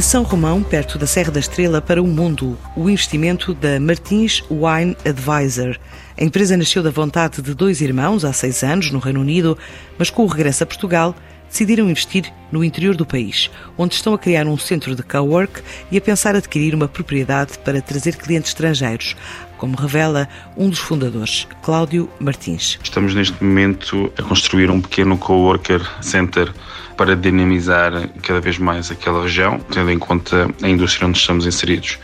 De São Romão, perto da Serra da Estrela, para o mundo, o investimento da Martins Wine Advisor. A empresa nasceu da vontade de dois irmãos há seis anos, no Reino Unido, mas com o regresso a Portugal, decidiram investir no interior do país, onde estão a criar um centro de cowork e a pensar adquirir uma propriedade para trazer clientes estrangeiros, como revela um dos fundadores, Cláudio Martins. Estamos neste momento a construir um pequeno coworker center para dinamizar cada vez mais aquela região, tendo em conta a indústria onde estamos inseridos.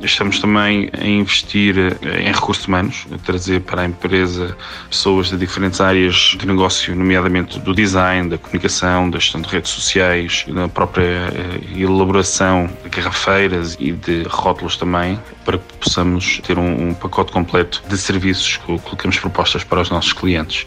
Estamos também a investir em recursos humanos, a trazer para a empresa pessoas de diferentes áreas de negócio, nomeadamente do design, da comunicação, da gestão de redes sociais, da própria eh, elaboração de garrafeiras e de rótulos também, para que possamos ter um, pacote completo de serviços que colocamos propostas para os nossos clientes.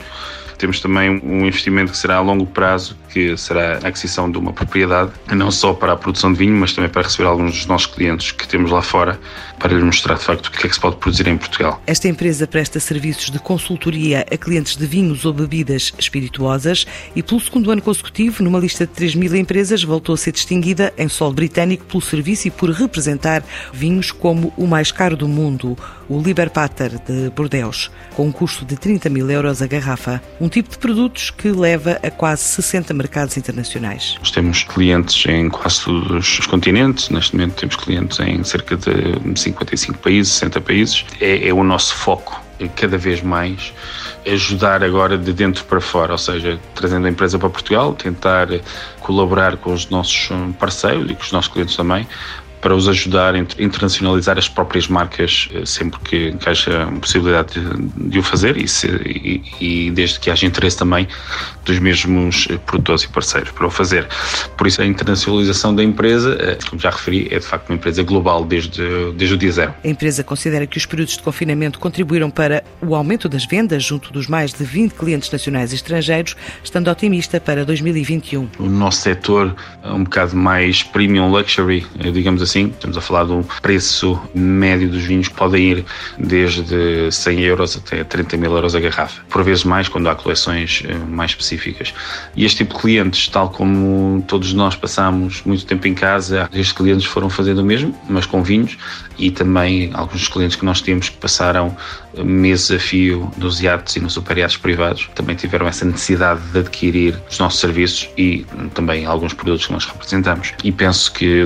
Temos também um investimento que será a longo prazo, que será a aquisição de uma propriedade, não só para a produção de vinho, mas também para receber alguns dos nossos clientes que temos lá fora, para lhes mostrar de facto o que é que se pode produzir em Portugal. Esta empresa presta serviços de consultoria a clientes de vinhos ou bebidas espirituosas e, pelo segundo ano consecutivo, numa lista de 3 mil empresas, voltou a ser distinguida em solo britânico pelo serviço e por representar vinhos como o mais caro do mundo, o Liberpater de Bordeaux, com um custo de 30 mil euros a garrafa. Um tipo de produtos que leva a quase 60 mercados internacionais. Nós temos clientes em quase todos os continentes, neste momento temos clientes em cerca de 55 países, 60 países. É, é o nosso foco cada vez mais ajudar agora de dentro para fora, ou seja, trazendo a empresa para Portugal, tentar colaborar com os nossos parceiros e com os nossos clientes também para os ajudar a internacionalizar as próprias marcas eh, sempre que encaixa a possibilidade de, de o fazer e, se, e, e, desde que haja interesse também dos mesmos eh, produtores e parceiros para o fazer. Por isso a internacionalização da empresa, eh, como já referi, é de facto uma empresa global desde, desde o dia zero. A empresa considera que os períodos de confinamento contribuíram para o aumento das vendas junto dos mais de 20 clientes nacionais e estrangeiros, estando otimista para 2021. O nosso setor é um bocado mais premium luxury, digamos assim, assim. Estamos a falar de um preço médio dos vinhos que podem ir desde 100 euros até 30 mil euros a garrafa. Por vezes mais quando há coleções eh, mais específicas. E este tipo de clientes, tal como todos nós passamos muito tempo em casa, estes clientes foram fazendo o mesmo, mas com vinhos e também alguns clientes que nós temos que passaram meses a fio nos iates e nos superiatos privados também tiveram essa necessidade de adquirir os nossos serviços e também alguns produtos que nós representamos. E penso que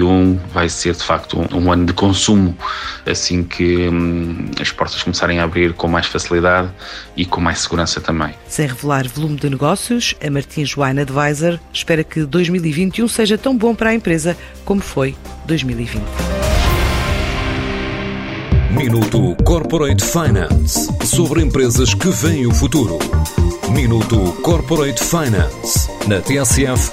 2021 vai ser de facto um, um ano de consumo, assim que hum, as portas começarem a abrir com mais facilidade e com mais segurança também. Sem revelar volume de negócios, a Martins Wine Advisor espera que 2021 seja tão bom para a empresa como foi 2020. Minuto Corporate Finance sobre empresas que veem o futuro. Minuto Corporate Finance na TSF,